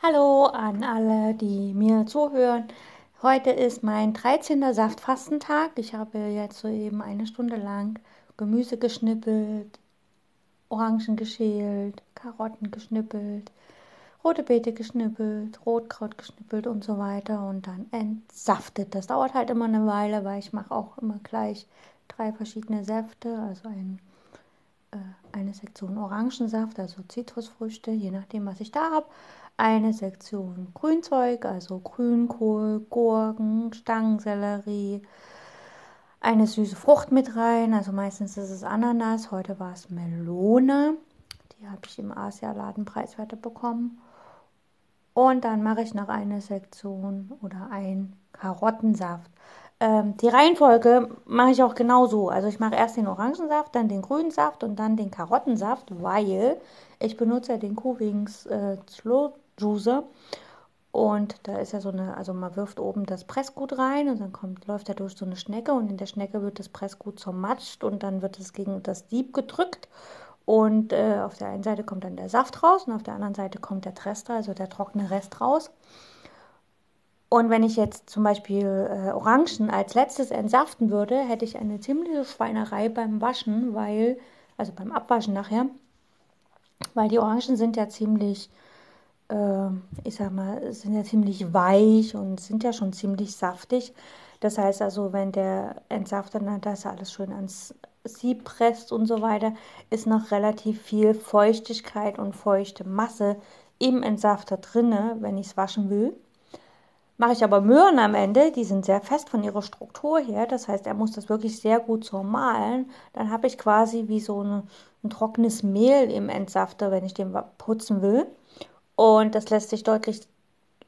Hallo an alle, die mir zuhören. Heute ist mein 13. Saftfastentag. Ich habe jetzt soeben eine Stunde lang Gemüse geschnippelt, Orangen geschält, Karotten geschnippelt, rote Beete geschnippelt, Rotkraut geschnippelt und so weiter und dann entsaftet. Das dauert halt immer eine Weile, weil ich mache auch immer gleich drei verschiedene Säfte, also ein äh, eine Sektion Orangensaft, also Zitrusfrüchte, je nachdem, was ich da habe. Eine Sektion Grünzeug, also Grünkohl, Gurken, Stangensellerie. Eine süße Frucht mit rein, also meistens ist es Ananas. Heute war es Melone. Die habe ich im Asialaden preiswerter bekommen. Und dann mache ich noch eine Sektion oder ein Karottensaft. Ähm, die Reihenfolge mache ich auch genauso. Also ich mache erst den Orangensaft, dann den grünen Saft und dann den Karottensaft, weil ich benutze den Kuhwings äh, Slow Juicer. Und da ist ja so eine, also man wirft oben das Pressgut rein und dann kommt, läuft er durch so eine Schnecke und in der Schnecke wird das Pressgut zermatscht und dann wird es gegen das Dieb gedrückt. Und äh, auf der einen Seite kommt dann der Saft raus und auf der anderen Seite kommt der Trester, also der trockene Rest raus. Und wenn ich jetzt zum Beispiel äh, Orangen als letztes entsaften würde, hätte ich eine ziemliche Schweinerei beim Waschen, weil, also beim Abwaschen nachher, weil die Orangen sind ja ziemlich, ich sag mal, sind ja ziemlich weich und sind ja schon ziemlich saftig. Das heißt also, wenn der Entsafter dann das alles schön ans Sieb presst und so weiter, ist noch relativ viel Feuchtigkeit und feuchte Masse im Entsafter drinne, wenn ich es waschen will. Mache ich aber Möhren am Ende, die sind sehr fest von ihrer Struktur her, das heißt, er muss das wirklich sehr gut so malen. Dann habe ich quasi wie so eine, ein trockenes Mehl im Entsafter, wenn ich den putzen will. Und das lässt sich deutlich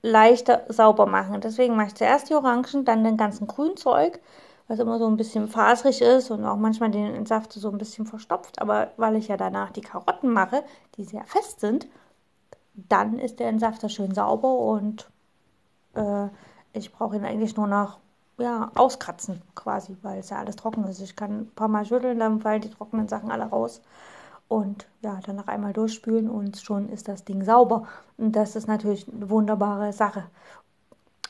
leichter sauber machen. Deswegen mache ich zuerst die Orangen, dann den ganzen Grünzeug, was immer so ein bisschen faserig ist und auch manchmal den Entsafter so ein bisschen verstopft. Aber weil ich ja danach die Karotten mache, die sehr fest sind, dann ist der Entsafter schön sauber und äh, ich brauche ihn eigentlich nur noch ja, auskratzen quasi, weil es ja alles trocken ist. Ich kann ein paar Mal schütteln, dann fallen die trockenen Sachen alle raus. Und ja, dann noch einmal durchspülen und schon ist das Ding sauber. Und das ist natürlich eine wunderbare Sache.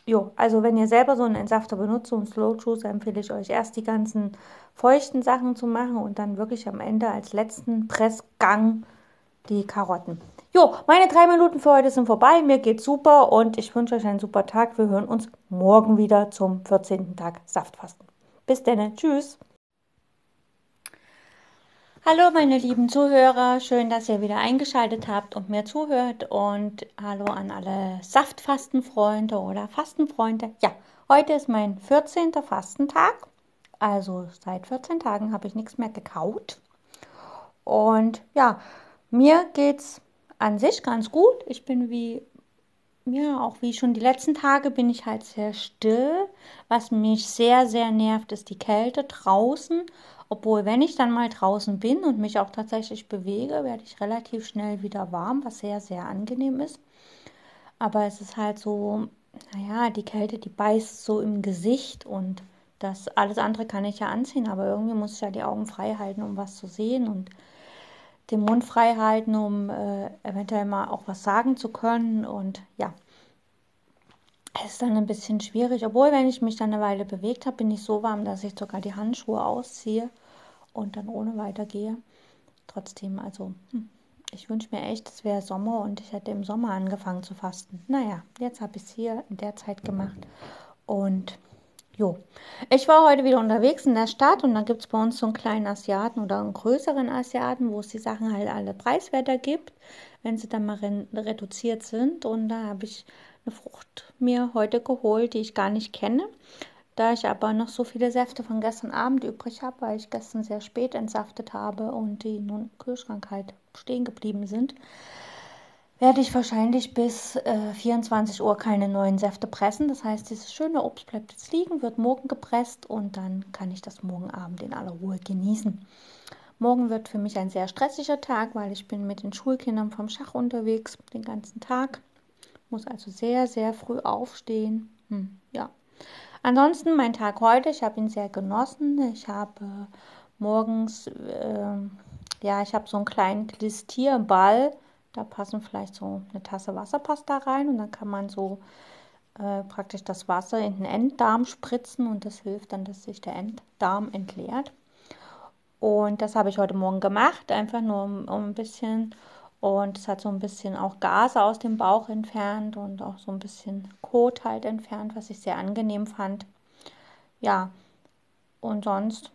Jo, also wenn ihr selber so einen Entsafter benutzt, einen Slow Juice, empfehle ich euch erst die ganzen feuchten Sachen zu machen und dann wirklich am Ende als letzten Pressgang die Karotten. Jo, meine drei Minuten für heute sind vorbei. Mir geht's super und ich wünsche euch einen super Tag. Wir hören uns morgen wieder zum 14. Tag Saftfasten. Bis dann. Tschüss. Hallo meine lieben Zuhörer, schön, dass ihr wieder eingeschaltet habt und mir zuhört und hallo an alle Saftfastenfreunde oder Fastenfreunde. Ja, heute ist mein 14. Fastentag, also seit 14 Tagen habe ich nichts mehr gekaut und ja, mir geht's an sich ganz gut. Ich bin wie, ja, auch wie schon die letzten Tage bin ich halt sehr still. Was mich sehr, sehr nervt, ist die Kälte draußen. Obwohl, wenn ich dann mal draußen bin und mich auch tatsächlich bewege, werde ich relativ schnell wieder warm, was sehr, sehr angenehm ist. Aber es ist halt so, naja, die Kälte, die beißt so im Gesicht und das alles andere kann ich ja anziehen, aber irgendwie muss ich ja die Augen frei halten, um was zu sehen und den Mund frei halten, um äh, eventuell mal auch was sagen zu können. Und ja, es ist dann ein bisschen schwierig. Obwohl, wenn ich mich dann eine Weile bewegt habe, bin ich so warm, dass ich sogar die Handschuhe ausziehe und dann ohne weitergehe. Trotzdem, also, hm, ich wünsche mir echt, es wäre Sommer und ich hätte im Sommer angefangen zu fasten. Naja, jetzt habe ich es hier in der Zeit gemacht. Und Jo, ich war heute wieder unterwegs in der Stadt und dann gibt es bei uns so einen kleinen Asiaten oder einen größeren Asiaten, wo es die Sachen halt alle preiswerter gibt, wenn sie dann mal reduziert sind. Und da habe ich eine Frucht mir heute geholt, die ich gar nicht kenne. Da ich aber noch so viele Säfte von gestern Abend übrig habe, weil ich gestern sehr spät entsaftet habe und die nun im Kühlschrank halt stehen geblieben sind, werde ich wahrscheinlich bis äh, 24 Uhr keine neuen Säfte pressen. Das heißt, dieses schöne Obst bleibt jetzt liegen, wird morgen gepresst und dann kann ich das morgen Abend in aller Ruhe genießen. Morgen wird für mich ein sehr stressiger Tag, weil ich bin mit den Schulkindern vom Schach unterwegs den ganzen Tag. Muss also sehr, sehr früh aufstehen. Hm, ja. Ansonsten mein Tag heute, ich habe ihn sehr genossen. Ich habe morgens, äh, ja, ich habe so einen kleinen Glistierball Da passen vielleicht so eine Tasse Wasserpasta rein und dann kann man so äh, praktisch das Wasser in den Enddarm spritzen und das hilft dann, dass sich der Enddarm entleert. Und das habe ich heute Morgen gemacht, einfach nur um, um ein bisschen. Und es hat so ein bisschen auch Gase aus dem Bauch entfernt und auch so ein bisschen Kot halt entfernt, was ich sehr angenehm fand. Ja, und sonst,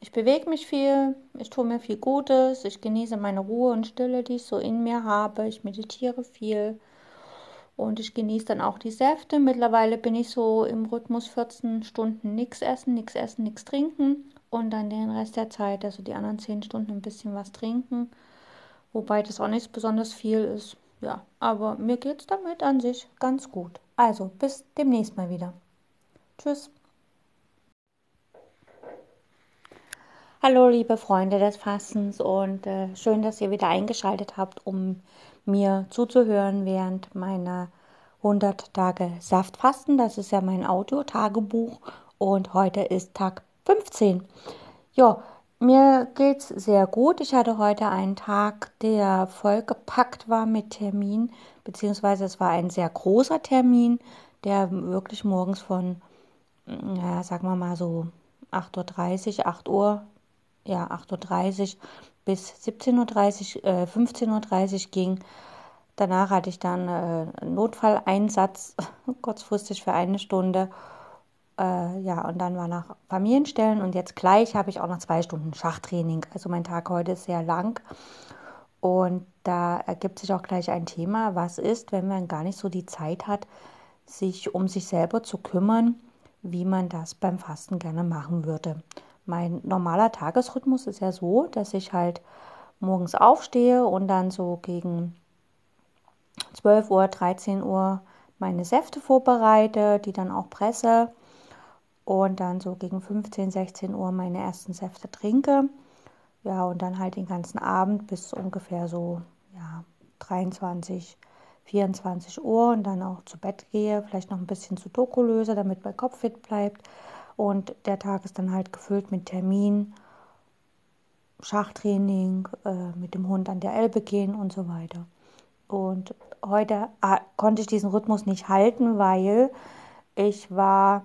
ich bewege mich viel, ich tue mir viel Gutes, ich genieße meine Ruhe und Stille, die ich so in mir habe. Ich meditiere viel und ich genieße dann auch die Säfte. Mittlerweile bin ich so im Rhythmus 14 Stunden nichts essen, nichts essen, nichts trinken und dann den Rest der Zeit, also die anderen 10 Stunden ein bisschen was trinken. Wobei das auch nicht besonders viel ist. Ja, aber mir geht es damit an sich ganz gut. Also, bis demnächst mal wieder. Tschüss. Hallo liebe Freunde des Fastens und äh, schön, dass ihr wieder eingeschaltet habt, um mir zuzuhören während meiner 100 Tage Saftfasten. Das ist ja mein Audio-Tagebuch und heute ist Tag 15. Ja, mir geht's sehr gut. Ich hatte heute einen Tag, der vollgepackt war mit Termin, beziehungsweise es war ein sehr großer Termin, der wirklich morgens von, ja, sagen wir mal so 8.30 Uhr, 8 Uhr ja, 8.30 Uhr bis 17.30 Uhr, äh, 15.30 Uhr ging. Danach hatte ich dann äh, Notfalleinsatz, kurzfristig für eine Stunde. Äh, ja, und dann war nach Familienstellen und jetzt gleich habe ich auch noch zwei Stunden Schachtraining. Also mein Tag heute ist sehr lang. Und da ergibt sich auch gleich ein Thema, was ist, wenn man gar nicht so die Zeit hat, sich um sich selber zu kümmern, wie man das beim Fasten gerne machen würde mein normaler Tagesrhythmus ist ja so, dass ich halt morgens aufstehe und dann so gegen 12 Uhr, 13 Uhr meine Säfte vorbereite, die dann auch presse und dann so gegen 15, 16 Uhr meine ersten Säfte trinke. Ja, und dann halt den ganzen Abend bis ungefähr so ja, 23, 24 Uhr und dann auch zu Bett gehe, vielleicht noch ein bisschen zu Doku löse, damit mein Kopf fit bleibt. Und der Tag ist dann halt gefüllt mit Termin, Schachtraining, äh, mit dem Hund an der Elbe gehen und so weiter. Und heute äh, konnte ich diesen Rhythmus nicht halten, weil ich war,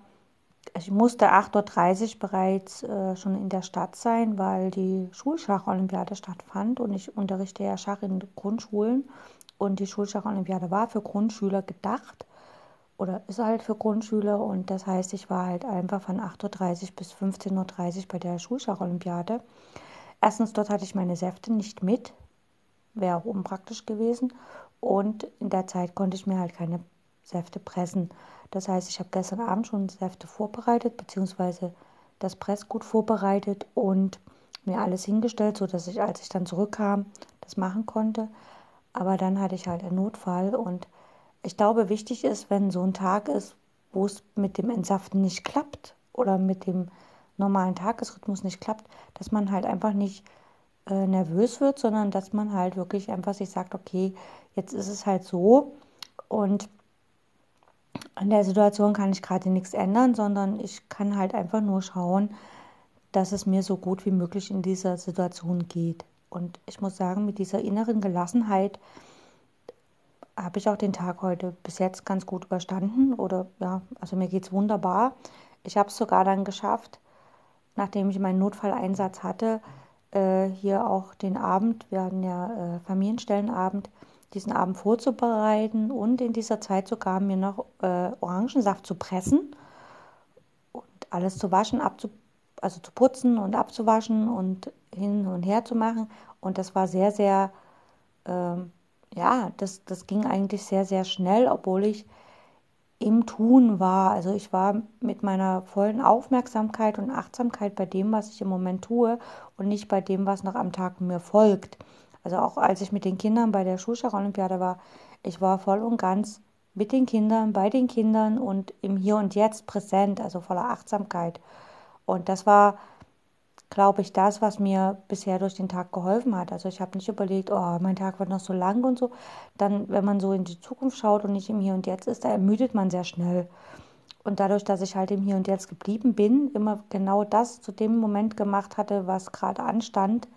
ich musste 8.30 Uhr bereits äh, schon in der Stadt sein, weil die Schulschacholympiade stattfand und ich unterrichte ja Schach in Grundschulen und die Schulschacholympiade war für Grundschüler gedacht oder ist halt für Grundschüler und das heißt, ich war halt einfach von 8.30 Uhr bis 15.30 Uhr bei der Schulschacholympiade. Erstens, dort hatte ich meine Säfte nicht mit, wäre auch unpraktisch gewesen und in der Zeit konnte ich mir halt keine Säfte pressen. Das heißt, ich habe gestern Abend schon Säfte vorbereitet, beziehungsweise das Pressgut vorbereitet und mir alles hingestellt, sodass ich, als ich dann zurückkam, das machen konnte. Aber dann hatte ich halt einen Notfall und ich glaube, wichtig ist, wenn so ein Tag ist, wo es mit dem Entsaften nicht klappt oder mit dem normalen Tagesrhythmus nicht klappt, dass man halt einfach nicht äh, nervös wird, sondern dass man halt wirklich einfach sich sagt, okay, jetzt ist es halt so und an der Situation kann ich gerade nichts ändern, sondern ich kann halt einfach nur schauen, dass es mir so gut wie möglich in dieser Situation geht. Und ich muss sagen, mit dieser inneren Gelassenheit, habe ich auch den Tag heute bis jetzt ganz gut überstanden. Oder ja, also mir geht es wunderbar. Ich habe es sogar dann geschafft, nachdem ich meinen Notfalleinsatz hatte, äh, hier auch den Abend, wir hatten ja äh, Familienstellenabend, diesen Abend vorzubereiten und in dieser Zeit sogar mir noch äh, Orangensaft zu pressen und alles zu waschen, abzu also zu putzen und abzuwaschen und hin und her zu machen. Und das war sehr, sehr ähm, ja, das, das ging eigentlich sehr, sehr schnell, obwohl ich im Tun war. Also ich war mit meiner vollen Aufmerksamkeit und Achtsamkeit bei dem, was ich im Moment tue und nicht bei dem, was noch am Tag mir folgt. Also auch als ich mit den Kindern bei der Schulschacholympiade war, ich war voll und ganz mit den Kindern, bei den Kindern und im Hier und Jetzt präsent, also voller Achtsamkeit. Und das war glaube ich, das, was mir bisher durch den Tag geholfen hat. Also ich habe nicht überlegt, oh, mein Tag wird noch so lang und so. Dann, wenn man so in die Zukunft schaut und nicht im Hier und Jetzt ist, da ermüdet man sehr schnell. Und dadurch, dass ich halt im Hier und Jetzt geblieben bin, immer genau das zu dem Moment gemacht hatte, was gerade anstand,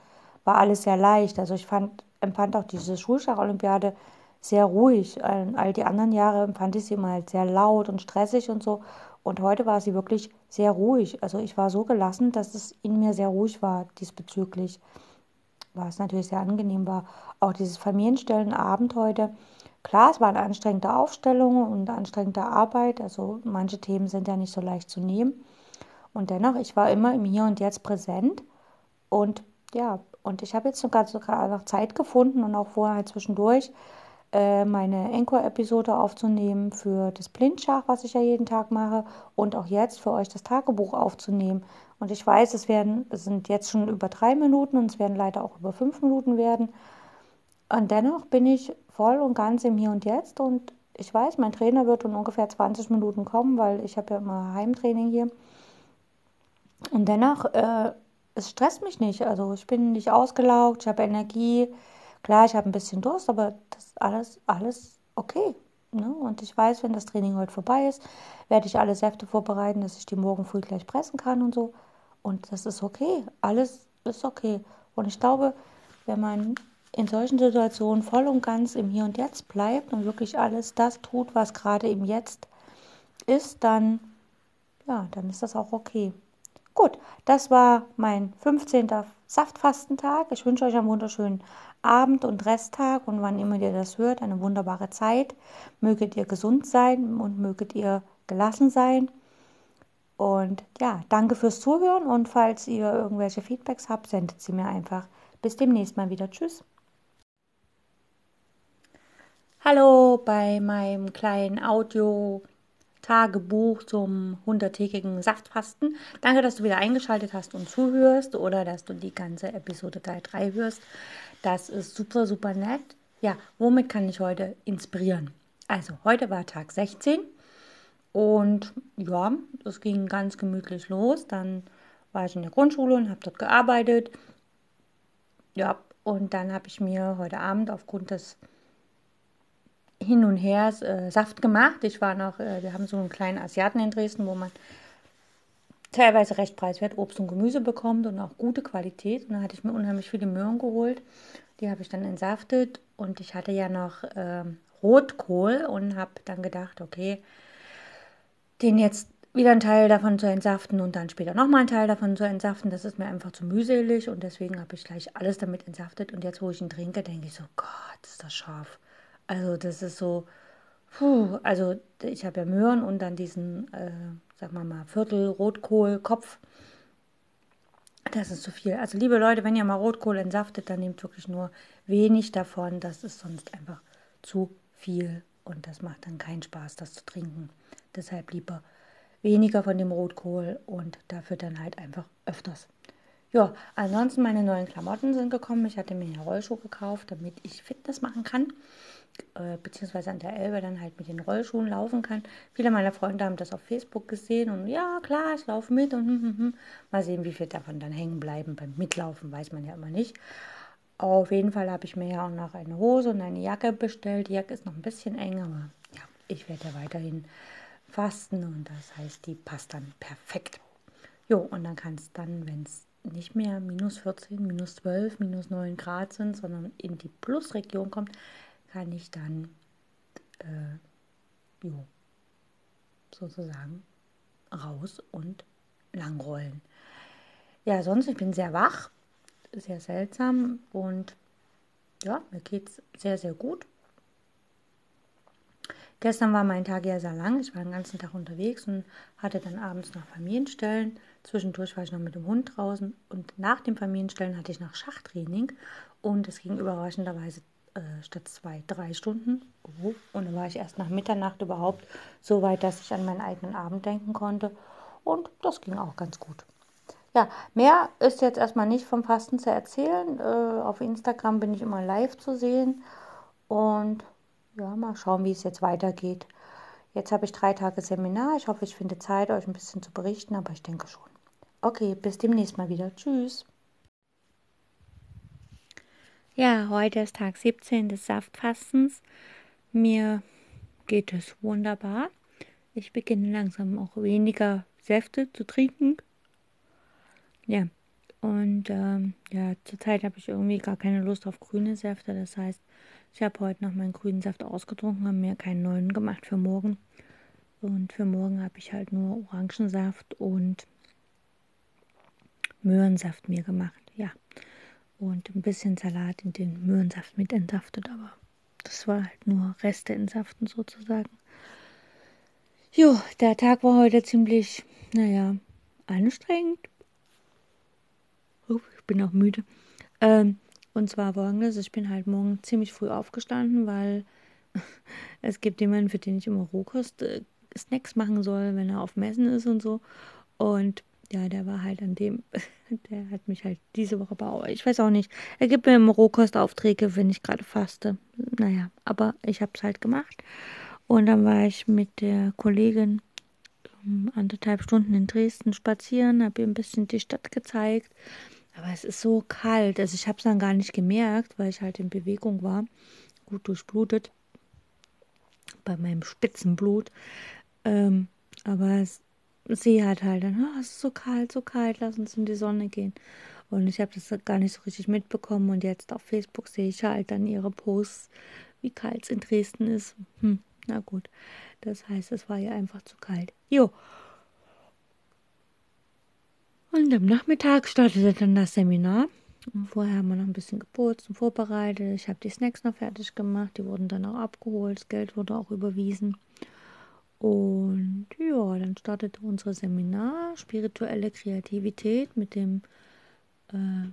war alles sehr leicht. Also ich fand empfand auch diese Schulschach-Olympiade sehr ruhig. All die anderen Jahre empfand ich sie immer halt sehr laut und stressig und so. Und heute war sie wirklich sehr ruhig. Also ich war so gelassen, dass es in mir sehr ruhig war diesbezüglich. Was natürlich sehr angenehm war. Auch dieses Familienstellenabend heute. Klar, es war eine anstrengende Aufstellung und anstrengende Arbeit. Also manche Themen sind ja nicht so leicht zu nehmen. Und dennoch, ich war immer im Hier und Jetzt präsent. Und ja, und ich habe jetzt sogar, sogar noch Zeit gefunden und auch vorher zwischendurch äh, meine Encore-Episode aufzunehmen für das Blindschach, was ich ja jeden Tag mache, und auch jetzt für euch das Tagebuch aufzunehmen. Und ich weiß, es werden, es sind jetzt schon über drei Minuten und es werden leider auch über fünf Minuten werden. Und dennoch bin ich voll und ganz im Hier und Jetzt und ich weiß, mein Trainer wird in ungefähr 20 Minuten kommen, weil ich habe ja immer Heimtraining hier. Und dennoch, äh, es stresst mich nicht. Also ich bin nicht ausgelaugt, ich habe Energie. Klar, ich habe ein bisschen Durst, aber das ist alles, alles okay. Ne? Und ich weiß, wenn das Training heute vorbei ist, werde ich alle Säfte vorbereiten, dass ich die morgen früh gleich pressen kann und so. Und das ist okay. Alles ist okay. Und ich glaube, wenn man in solchen Situationen voll und ganz im Hier und Jetzt bleibt und wirklich alles das tut, was gerade im Jetzt ist, dann, ja, dann ist das auch okay. Gut, das war mein 15. Saftfastentag. Ich wünsche euch einen wunderschönen Abend und Resttag und wann immer ihr das hört, eine wunderbare Zeit. Möget ihr gesund sein und möget ihr gelassen sein. Und ja, danke fürs Zuhören und falls ihr irgendwelche Feedbacks habt, sendet sie mir einfach. Bis demnächst mal wieder. Tschüss. Hallo bei meinem kleinen Audio Tagebuch zum 100-tägigen Saftfasten. Danke, dass du wieder eingeschaltet hast und zuhörst oder dass du die ganze Episode Teil 3 hörst. Das ist super, super nett. Ja, womit kann ich heute inspirieren? Also, heute war Tag 16 und ja, es ging ganz gemütlich los. Dann war ich in der Grundschule und habe dort gearbeitet. Ja, und dann habe ich mir heute Abend aufgrund des hin und her äh, Saft gemacht. Ich war noch, äh, wir haben so einen kleinen Asiaten in Dresden, wo man teilweise recht preiswert Obst und Gemüse bekommt und auch gute Qualität. Und da hatte ich mir unheimlich viele Möhren geholt. Die habe ich dann entsaftet und ich hatte ja noch äh, Rotkohl und habe dann gedacht, okay, den jetzt wieder einen Teil davon zu entsaften und dann später nochmal einen Teil davon zu entsaften, das ist mir einfach zu mühselig und deswegen habe ich gleich alles damit entsaftet und jetzt, wo ich ihn trinke, denke ich so, Gott, ist das scharf. Also das ist so, puh, also ich habe ja Möhren und dann diesen, äh, sag mal mal, Viertel Rotkohl-Kopf. Das ist zu viel. Also liebe Leute, wenn ihr mal Rotkohl entsaftet, dann nehmt wirklich nur wenig davon. Das ist sonst einfach zu viel und das macht dann keinen Spaß, das zu trinken. Deshalb lieber weniger von dem Rotkohl und dafür dann halt einfach öfters. Ja, ansonsten meine neuen Klamotten sind gekommen. Ich hatte mir ja Rollschuhe gekauft, damit ich Fitness machen kann äh, beziehungsweise an der Elbe dann halt mit den Rollschuhen laufen kann. Viele meiner Freunde haben das auf Facebook gesehen und ja, klar, ich laufe mit und hm, hm, hm. mal sehen, wie viel davon dann hängen bleiben. Beim Mitlaufen weiß man ja immer nicht. Auf jeden Fall habe ich mir ja auch noch eine Hose und eine Jacke bestellt. Die Jacke ist noch ein bisschen eng, aber ja, ich werde ja weiterhin fasten und das heißt, die passt dann perfekt. Jo, und dann kann es dann, wenn es nicht mehr minus 14, minus 12, minus 9 Grad sind, sondern in die Plusregion kommt, kann ich dann äh, jo, sozusagen raus und langrollen. Ja, sonst, ich bin sehr wach, sehr seltsam und ja, mir geht es sehr, sehr gut. Gestern war mein Tag ja sehr lang. Ich war den ganzen Tag unterwegs und hatte dann abends noch Familienstellen. Zwischendurch war ich noch mit dem Hund draußen und nach dem Familienstellen hatte ich noch Schachtraining und es ging überraschenderweise äh, statt zwei, drei Stunden. Oh, und dann war ich erst nach Mitternacht überhaupt so weit, dass ich an meinen eigenen Abend denken konnte. Und das ging auch ganz gut. Ja, mehr ist jetzt erstmal nicht vom Fasten zu erzählen. Äh, auf Instagram bin ich immer live zu sehen. Und ja, mal schauen, wie es jetzt weitergeht. Jetzt habe ich drei Tage Seminar. Ich hoffe, ich finde Zeit, euch ein bisschen zu berichten, aber ich denke schon. Okay, bis demnächst mal wieder. Tschüss. Ja, heute ist Tag 17 des Saftfastens. Mir geht es wunderbar. Ich beginne langsam auch weniger Säfte zu trinken. Ja, Und ähm, ja, zurzeit habe ich irgendwie gar keine Lust auf grüne Säfte. Das heißt, ich habe heute noch meinen grünen Saft ausgetrunken, habe mir keinen neuen gemacht für morgen. Und für morgen habe ich halt nur Orangensaft und Möhrensaft mir gemacht. Und ein bisschen Salat in den Möhrensaft mit entsaftet, aber das war halt nur Reste entsaften sozusagen. Jo, der Tag war heute ziemlich, naja, anstrengend. ich bin auch müde. Ähm, und zwar folgendes, ich bin halt morgen ziemlich früh aufgestanden, weil es gibt jemanden, für den ich immer Rohkost äh, machen soll, wenn er auf Messen ist und so. Und ja, der war halt an dem, der hat mich halt diese Woche beauftragt. Ich weiß auch nicht. Er gibt mir immer Rohkostaufträge, wenn ich gerade faste. Naja, aber ich habe es halt gemacht. Und dann war ich mit der Kollegin um, anderthalb Stunden in Dresden spazieren, habe ihr ein bisschen die Stadt gezeigt. Aber es ist so kalt. Also ich habe es dann gar nicht gemerkt, weil ich halt in Bewegung war. Gut durchblutet. Bei meinem Spitzenblut. Ähm, aber es, sie hat halt dann, oh, es ist so kalt, so kalt, lass uns in die Sonne gehen. Und ich habe das gar nicht so richtig mitbekommen. Und jetzt auf Facebook sehe ich halt dann ihre Posts, wie kalt es in Dresden ist. Hm, na gut. Das heißt, es war ihr einfach zu kalt. Jo. Und am Nachmittag startete dann das Seminar. Und vorher haben wir noch ein bisschen geputzt und vorbereitet. Ich habe die Snacks noch fertig gemacht. Die wurden dann auch abgeholt. Das Geld wurde auch überwiesen. Und ja, dann startete unser Seminar Spirituelle Kreativität mit dem äh,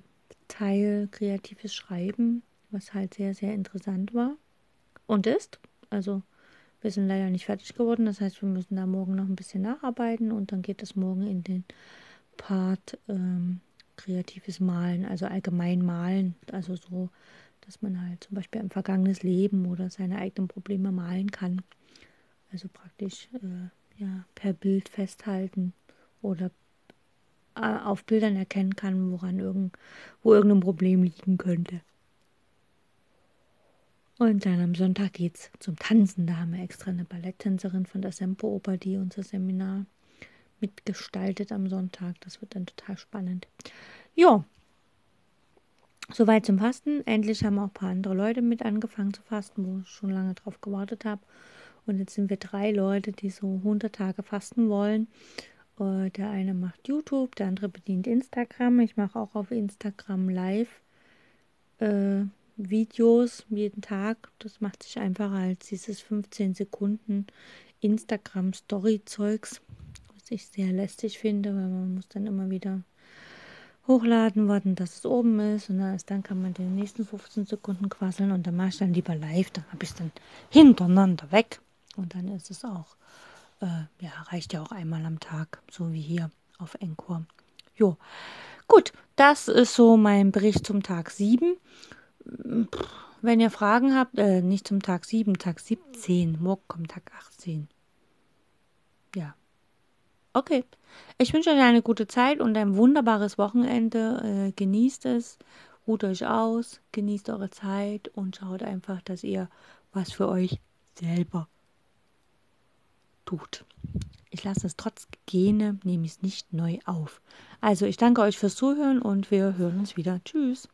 Teil kreatives Schreiben, was halt sehr, sehr interessant war und ist. Also wir sind leider nicht fertig geworden, das heißt, wir müssen da morgen noch ein bisschen nacharbeiten und dann geht es morgen in den Part ähm, kreatives Malen, also allgemein malen, also so, dass man halt zum Beispiel ein vergangenes Leben oder seine eigenen Probleme malen kann. Also praktisch äh, ja, per Bild festhalten oder äh, auf Bildern erkennen kann, woran irgend, wo irgendein Problem liegen könnte. Und dann am Sonntag geht's zum Tanzen. Da haben wir extra eine Balletttänzerin von der Sempo-Oper, die unser Seminar mitgestaltet am Sonntag. Das wird dann total spannend. Ja, soweit zum Fasten. Endlich haben auch ein paar andere Leute mit angefangen zu fasten, wo ich schon lange drauf gewartet habe. Und jetzt sind wir drei Leute, die so 100 Tage fasten wollen. Äh, der eine macht YouTube, der andere bedient Instagram. Ich mache auch auf Instagram live äh, Videos jeden Tag. Das macht sich einfacher als dieses 15 Sekunden Instagram Story Zeugs, was ich sehr lästig finde, weil man muss dann immer wieder hochladen, warten, dass es oben ist und erst dann kann man den nächsten 15 Sekunden quasseln und dann mache ich dann lieber live, dann habe ich es dann hintereinander weg. Und dann ist es auch, äh, ja, reicht ja auch einmal am Tag, so wie hier auf Encore. Jo, gut, das ist so mein Bericht zum Tag 7. Wenn ihr Fragen habt, äh, nicht zum Tag 7, Tag 17, morgen kommt Tag 18. Ja. Okay. Ich wünsche euch eine gute Zeit und ein wunderbares Wochenende. Äh, genießt es, ruht euch aus, genießt eure Zeit und schaut einfach, dass ihr was für euch selber tut. Ich lasse es trotz Gene, nehme es nicht neu auf. Also ich danke euch fürs Zuhören und wir hören uns wieder. Tschüss.